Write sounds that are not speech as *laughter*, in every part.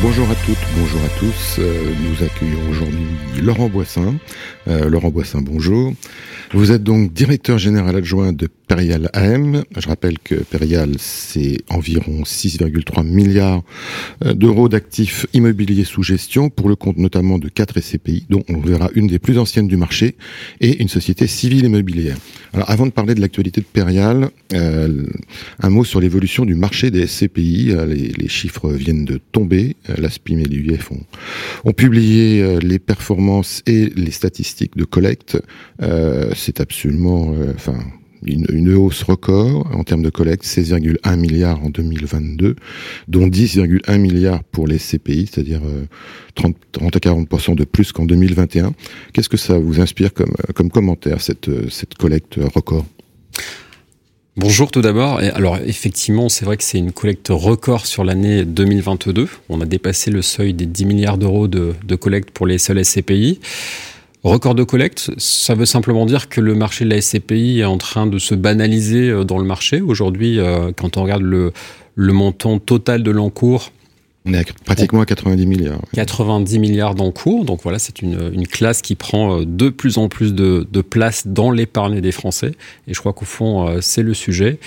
Bonjour à toutes, bonjour à tous. Euh, nous accueillons aujourd'hui Laurent Boissin. Euh, Laurent Boissin, bonjour. Vous êtes donc directeur général adjoint de Perial AM. Je rappelle que Perial, c'est environ 6,3 milliards euh, d'euros d'actifs immobiliers sous gestion, pour le compte notamment de 4 SCPI, dont on verra une des plus anciennes du marché, et une société civile immobilière. Alors avant de parler de l'actualité de Perial, un mot sur l'évolution du marché des SCPI. Les chiffres viennent de tomber. La SPIM et l'UF ont, ont publié les performances et les statistiques de collecte. Euh, c'est absolument, euh, enfin, une, hausse record en termes de collecte, 16,1 milliards en 2022, dont 10,1 milliards pour les CPI, c'est-à-dire 30, 30, à 40% de plus qu'en 2021. Qu'est-ce que ça vous inspire comme, comme commentaire, cette, cette collecte record? Bonjour tout d'abord. Alors effectivement, c'est vrai que c'est une collecte record sur l'année 2022. On a dépassé le seuil des 10 milliards d'euros de, collecte pour les seuls SCPI. Record de collecte, ça veut simplement dire que le marché de la SCPI est en train de se banaliser euh, dans le marché. Aujourd'hui, euh, quand on regarde le montant total de l'encours, on est pratiquement à 90 milliards. 90 milliards d'encours, donc voilà, c'est une, une, classe qui prend euh, de plus en plus de, de place dans l'épargne des Français. Et je crois qu'au fond, c'est le sujet.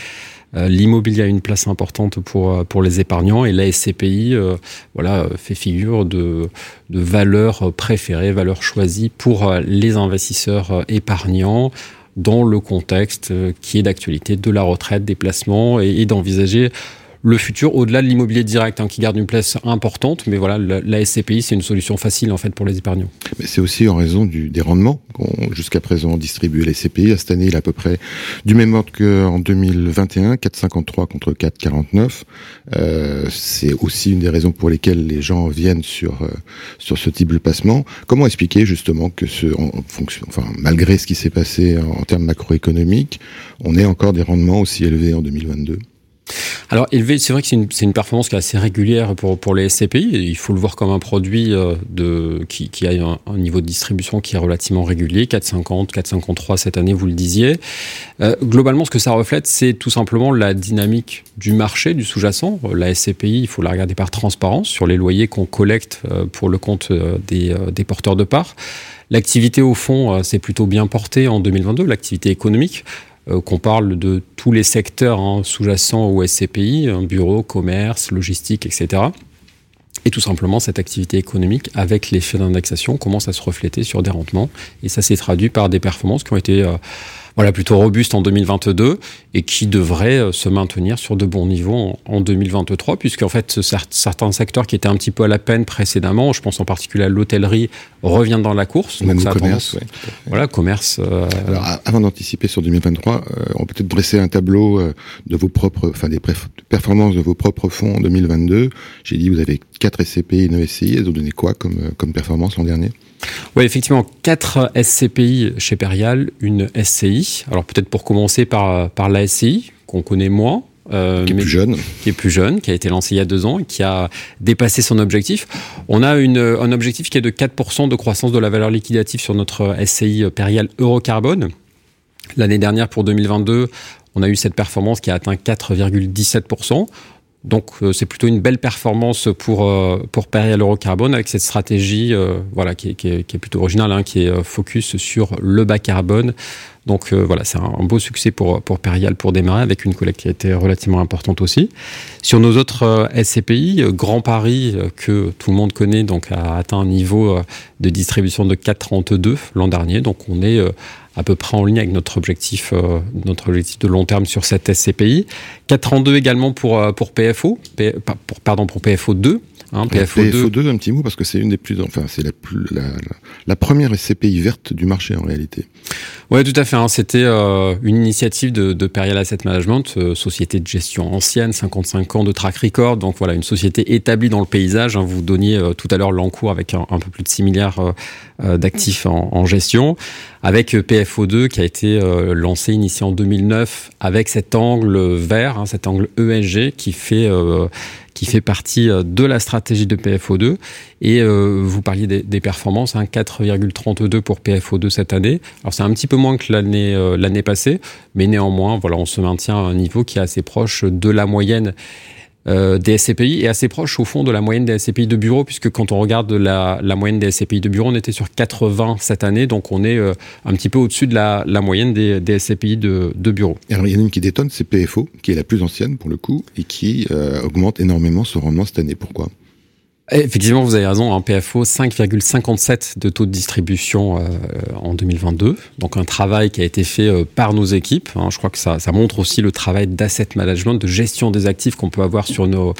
Euh, l'immobilier a une place importante pour, euh, pour les épargnants et la SCPI euh, voilà, fait figure de, de valeur préférée, valeur choisie pour les investisseurs épargnants dans le contexte qui est d'actualité de la retraite, des placements et d'envisager le futur au-delà de l'immobilier direct hein, qui garde une place importante. Mais voilà, la, la SCPI, c'est une solution facile en fait pour les épargnants. Mais c'est aussi en raison du, des rendements qu'ont jusqu'à présent distribué les SCPI. À cette année, il est à peu près du même ordre qu'en 2021, 4,53 contre 4,49. Euh, c'est aussi une des raisons pour lesquelles les gens viennent sur, euh, sur ce type de placement. Comment expliquer justement que ce, en fonction, enfin, malgré ce qui s'est passé en, en termes macroéconomiques, on ait encore des rendements aussi élevés en 2022 alors élevé, c'est vrai que c'est une, une, performance qui est assez régulière pour, pour les SCPI. Il faut le voir comme un produit euh, de, qui, qui a un, niveau de distribution qui est relativement régulier, 4,50, 4,53 cette année, vous le disiez. Euh, globalement, ce que ça reflète, c'est tout simplement la dynamique du marché, du sous-jacent. La SCPI, il faut la regarder par transparence sur les loyers qu'on collecte euh, pour le compte des, des porteurs de parts. L'activité, au fond, s'est plutôt bien portée en 2022, l'activité économique euh, qu'on parle de tous les secteurs hein, sous-jacents au SCPI, un bureau, commerce, logistique, etc. Et tout simplement, cette activité économique, avec l'effet d'indexation, commence à se refléter sur des rendements. Et ça s'est traduit par des performances qui ont été euh, voilà, plutôt robuste en 2022 et qui devrait euh, se maintenir sur de bons niveaux en, 2023, puisqu'en fait, certains secteurs qui étaient un petit peu à la peine précédemment, je pense en particulier à l'hôtellerie, revient dans la course. Même donc, le commerce, ouais, Voilà, commerce. Euh... Alors, avant d'anticiper sur 2023, euh, on peut peut-être dresser un tableau euh, de vos propres, enfin, des performances de vos propres fonds en 2022. J'ai dit, vous avez 4 SCPI et 9 SCI. Elles ont donné quoi comme, comme performance l'an dernier? Oui, effectivement, 4 SCPI chez Perial, une SCI. Alors peut-être pour commencer par, par la SCI, qu'on connaît moins. Euh, qui est plus jeune. Qui est plus jeune, qui a été lancé il y a deux ans et qui a dépassé son objectif. On a une, un objectif qui est de 4% de croissance de la valeur liquidative sur notre SCI Perial Eurocarbone. L'année dernière, pour 2022, on a eu cette performance qui a atteint 4,17%. Donc euh, c'est plutôt une belle performance pour euh, pour Perial Eurocarbone avec cette stratégie euh, voilà qui est, qui, est, qui est, plutôt originale hein, qui est focus sur le bas carbone. Donc voilà c'est un, beau succès pour pour Perial pour démarrer avec une collecte qui a été relativement importante aussi. Sur nos autres SCPI, Grand Paris que tout le monde connaît donc a atteint un niveau de distribution de 4,32 l'an dernier. Donc on est à peu près en ligne avec notre objectif, euh, notre objectif de long terme sur cette SCPI. 4,32 également pour, euh, pour PFO, P, pardon, pour PFO 2. Hein, PFO2. PFO2, un petit mot parce que c'est une des plus, enfin c'est la, la, la, première SCPI verte du marché en réalité. Ouais, tout à fait. Hein. C'était euh, une initiative de, de Perial Asset Management, euh, société de gestion ancienne, 55 ans de track record. Donc voilà, une société établie dans le paysage. Hein. Vous donniez euh, tout à l'heure l'encours avec un, un, peu plus de 6 milliards d'actifs en, en, gestion, avec PFO2 qui a été lancé, initié en 2009, avec cet angle vert, cet angle ESG qui fait qui fait partie de la stratégie de PFO2. Et vous parliez des, performances, 4,32 hein, pour PFO2 cette année. Alors c'est un petit peu moins que l'année l'année passée, mais néanmoins, voilà, on se maintient à un niveau qui est assez proche de la moyenne euh, des SCPI est assez proche au fond de la moyenne des SCPI de bureau, puisque quand on regarde la, moyenne des SCPI de bureau, on était sur 80 cette année, donc on est euh, un petit peu au-dessus de la, moyenne des, des SCPI de, de, bureau. Alors il y en a une qui détonne, c'est PFO, qui est la plus ancienne pour le coup, et qui euh, augmente énormément son rendement cette année. Pourquoi? Effectivement, vous avez raison, un PFO 5,57 de taux de distribution euh, en 2022. Donc un travail qui a été fait euh, par nos équipes. Hein. Je crois que ça, ça, montre aussi le travail d'asset management, de gestion des actifs qu'on peut avoir sur nos,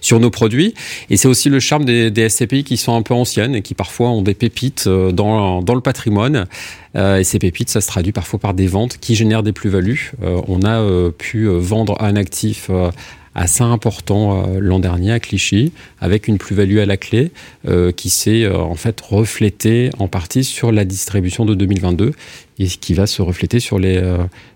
sur nos produits. Et c'est aussi le charme des, des, SCPI qui sont un peu anciennes et qui parfois ont des pépites euh, dans, dans le patrimoine. et ces pépites, ça se traduit parfois par des ventes qui génèrent des plus-values. on a pu vendre un actif assez important euh, l'an dernier à Clichy, avec une plus-value à la clé euh, qui s'est euh, en fait reflétée en partie sur la distribution de 2022 et qui va se refléter sur les,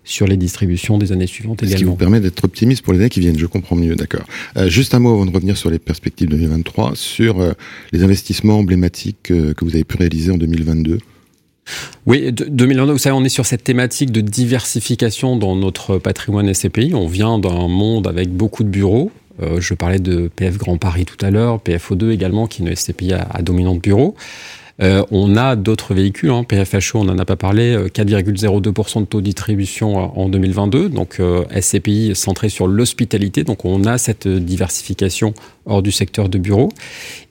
sur les distributions des années suivantes également. Ce qui vous permet d'être optimiste pour les années qui viennent, je comprends mieux, d'accord. juste un mot avant de revenir sur les perspectives 2023, sur les investissements emblématiques que vous avez pu réaliser en 2022. Oui, 2022, vous savez, on est sur cette thématique de diversification dans notre patrimoine SCPI. On vient d'un monde avec beaucoup de bureaux. Euh, je parlais de PF Grand Paris tout à l'heure, PFO2 également, qui est une SCPI à, à dominante bureau. Euh, on a d'autres véhicules, hein, PFHO, on n'en a pas parlé, 4,02% euh, de taux de distribution en 2022, donc euh, SCPI centré sur l'hospitalité, donc on a cette diversification hors du secteur de bureau.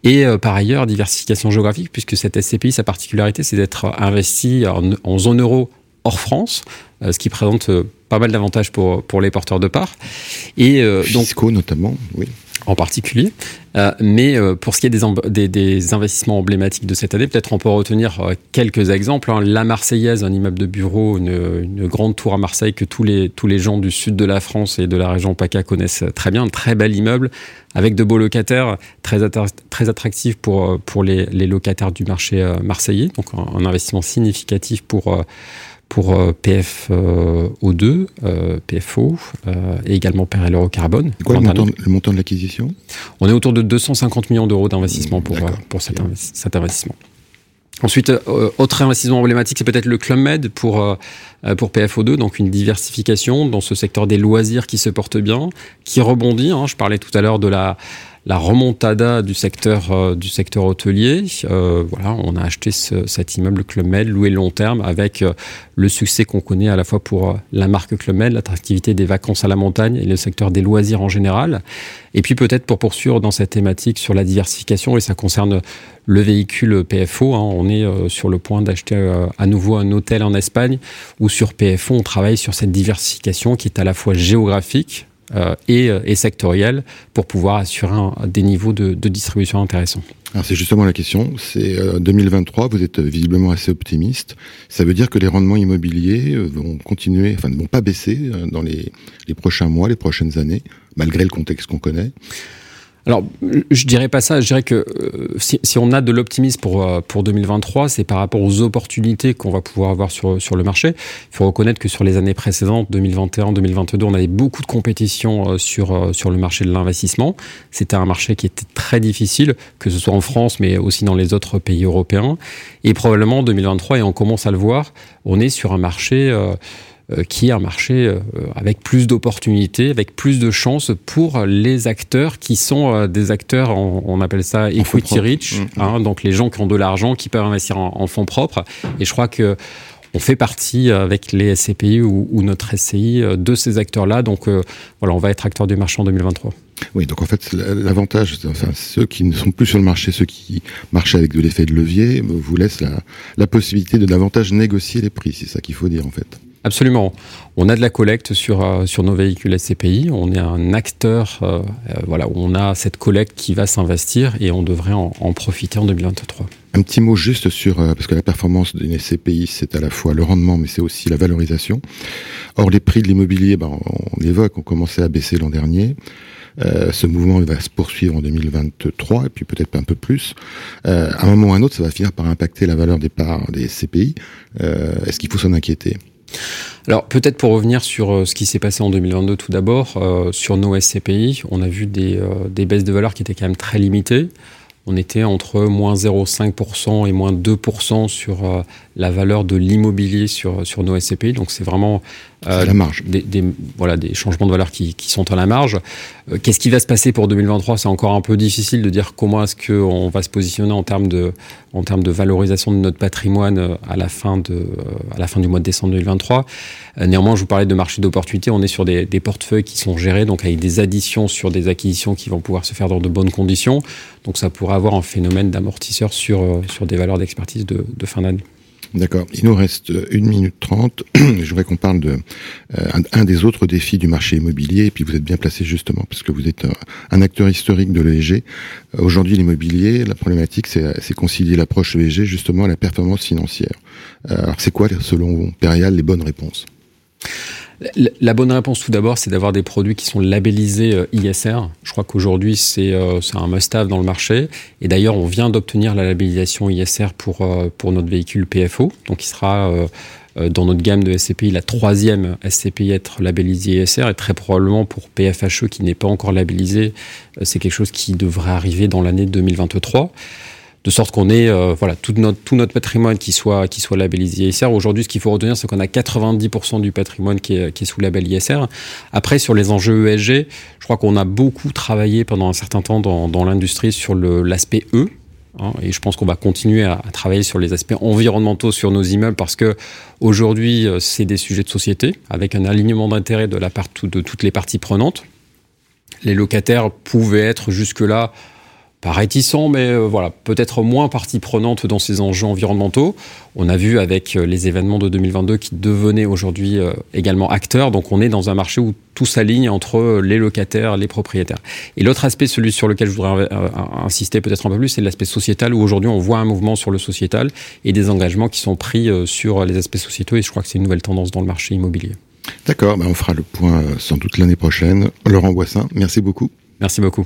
Et par ailleurs, diversification géographique, puisque cette SCPI, sa particularité, c'est d'être investi en, zone euro hors France, ce qui présente pas mal d'avantages pour, pour les porteurs de parts. Et Fiscaux notamment, oui en particulier. Euh, mais euh, pour ce qui est des, des, investissements emblématiques de cette année, peut-être on peut retenir euh, quelques exemples. Hein. La Marseillaise, un immeuble de bureau, une, une, grande tour à Marseille que tous les, tous les gens du sud de la France et de la région PACA connaissent très bien. Un très bel immeuble avec de beaux locataires, très, très attractif pour, pour les, les locataires du marché marseillais. Donc un, un investissement significatif pour pour euh, PFO2, euh, PFO euh, et également Perel Carbone. Quoi le montant, le montant, de l'acquisition? On est autour de 250 millions d'euros d'investissement pour, pour cet, cet, investissement. Ensuite, autre investissement emblématique, c'est peut-être le Club Med pour, pour PFO2, donc une diversification dans ce secteur des loisirs qui se porte bien, qui rebondit. Hein. Je parlais tout à l'heure de la, la remontada du secteur euh, du secteur hôtelier. Euh, voilà, on a acheté cet immeuble Club Med loué long terme avec euh, le succès qu'on connaît à la fois pour la marque Club Med, l'attractivité des vacances à la montagne et le secteur des loisirs en général. Et puis peut-être pour poursuivre dans cette thématique sur la diversification et ça concerne le véhicule PFO. Hein, on est sur le point d'acheter à nouveau un hôtel en Espagne où sur PFO on travaille sur cette diversification qui est à la fois géographique et, euh, et sectorielle pour pouvoir assurer des niveaux de, de distribution intéressants. Alors c'est justement la question. C'est 2023. Euh, vous êtes visiblement assez optimiste. Ça veut dire que les rendements immobiliers vont continuer, enfin ne vont pas baisser dans les, les prochains mois, les prochaines années, malgré le contexte qu'on connaît? Alors, je dirais pas ça. Je dirais que euh, si, si, on a de l'optimisme pour euh, pour 2023, c'est par rapport aux opportunités qu'on va pouvoir avoir sur sur le marché. Il faut reconnaître que sur les années précédentes, 2021, 2022, on avait beaucoup de compétition euh, sur sur le marché de l'investissement. C'était un marché qui était très difficile, que ce soit en France, mais aussi dans les autres pays européens. Et probablement 2023, et on commence à le voir, on est sur un marché qui est un marché euh, avec plus d'opportunités, avec plus de chances pour les acteurs qui sont euh, des acteurs, on, appelle ça equity rich, mmh, mmh. hein, donc les gens qui ont de l'argent, qui peuvent investir en, fonds propres. Et je crois que on fait partie avec les SCPI ou, notre SCI de ces acteurs-là. Donc voilà, on va être acteur du marché en 2023. Oui, donc en fait, l'avantage, enfin, ceux qui ne sont plus sur le marché, ceux qui marchent avec de l'effet de levier, vous laissent la, la possibilité de davantage négocier les prix. C'est ça qu'il faut dire en fait. Absolument. On a de la collecte sur, euh, nos véhicules SCPI. On est un acteur euh, euh, voilà, on a cette collecte qui va s'investir et on devrait en, profiter en 2023. Un petit mot juste sur, parce que la performance d'une SCPI, c'est à la fois le rendement, mais c'est aussi la valorisation. Or, les prix de l'immobilier, ben, on l'évoque, ont commencé à baisser l'an dernier. ce mouvement va se poursuivre en 2023 et puis peut-être un peu plus. à un moment ou à un autre, ça va finir par impacter la valeur des parts des SCPI. Est-ce qu'il faut s'en inquiéter? Alors peut-être pour revenir sur euh, ce qui s'est passé en 2022 tout d'abord, euh, sur nos SCPI, on a vu des, euh, des, baisses de valeur qui étaient quand même très limitées. On était entre moins 0,5% et moins 2% sur la valeur de l'immobilier sur, sur nos SCPI. Donc c'est vraiment euh, la marge. Des, des, voilà, des changements de valeur qui, qui sont à la marge. Euh, Qu'est-ce qui va se passer pour 2023 C'est encore un peu difficile de dire comment est-ce qu'on va se positionner en termes, de, en termes de valorisation de notre patrimoine euh, à la fin, de, à la fin du mois de décembre 2023. néanmoins, je vous parlais de marché d'opportunité. On est sur des, des, portefeuilles qui sont gérés, donc avec des additions sur des acquisitions qui vont pouvoir se faire dans de bonnes conditions. Donc ça pourrait avoir un phénomène d'amortisseur sur, sur des valeurs d'expertise de, de fin d'année. D'accord. Il nous reste une minute trente. *clears throat* Je voudrais qu'on parle de euh, un, des autres défis du marché immobilier. Et puis vous êtes bien placé justement parce que vous êtes un, acteur historique de l'ESG. Euh, Aujourd'hui, l'immobilier, la problématique, c'est concilier l'approche ESG justement à la performance financière. Euh, alors, c'est quoi, selon Perial, les bonnes réponses? La bonne réponse, tout d'abord, c'est d'avoir des produits qui sont labellisés euh, ISR. Je crois qu'aujourd'hui, c'est euh, un must-have dans le marché. Et d'ailleurs, on vient d'obtenir la labellisation ISR pour, euh, pour notre véhicule PFO. Donc, il sera dans notre gamme de SCPI la troisième SCPI être labellisée ISR. Et très probablement pour PFHE, qui n'est pas encore labellisé, c'est quelque chose qui devrait arriver dans l'année 2023 de sorte qu'on ait euh, voilà tout notre tout notre patrimoine qui soit qui soit labellisé ISR. Aujourd'hui, ce qu'il faut retenir, c'est qu'on a 90% du patrimoine qui est, sous label ISR. Après, sur les enjeux ESG, je crois qu'on a beaucoup travaillé pendant un certain temps dans, dans l'industrie sur l'aspect E. Hein, et je pense qu'on va continuer à, à, travailler sur les aspects environnementaux sur nos immeubles parce que aujourd'hui, euh, c'est des sujets de société avec un alignement d'intérêt de la part de toutes les parties prenantes. Les locataires pouvaient être jusque-là pas réticent, mais euh, voilà, peut-être moins partie prenante dans ces enjeux environnementaux. On a vu avec euh, les événements de 2022 qui devenaient aujourd'hui euh, également acteurs. Donc on est dans un marché où tout s'aligne entre les locataires, les propriétaires. Et l'autre aspect, celui sur lequel je voudrais insister peut-être un peu plus, c'est l'aspect sociétal, où aujourd'hui on voit un mouvement sur le sociétal et des engagements qui sont pris sur les aspects sociétaux. Et je crois que c'est une nouvelle tendance dans le marché immobilier. D'accord, ben on fera le point sans doute l'année prochaine. Laurent Boissin, merci beaucoup. Merci beaucoup.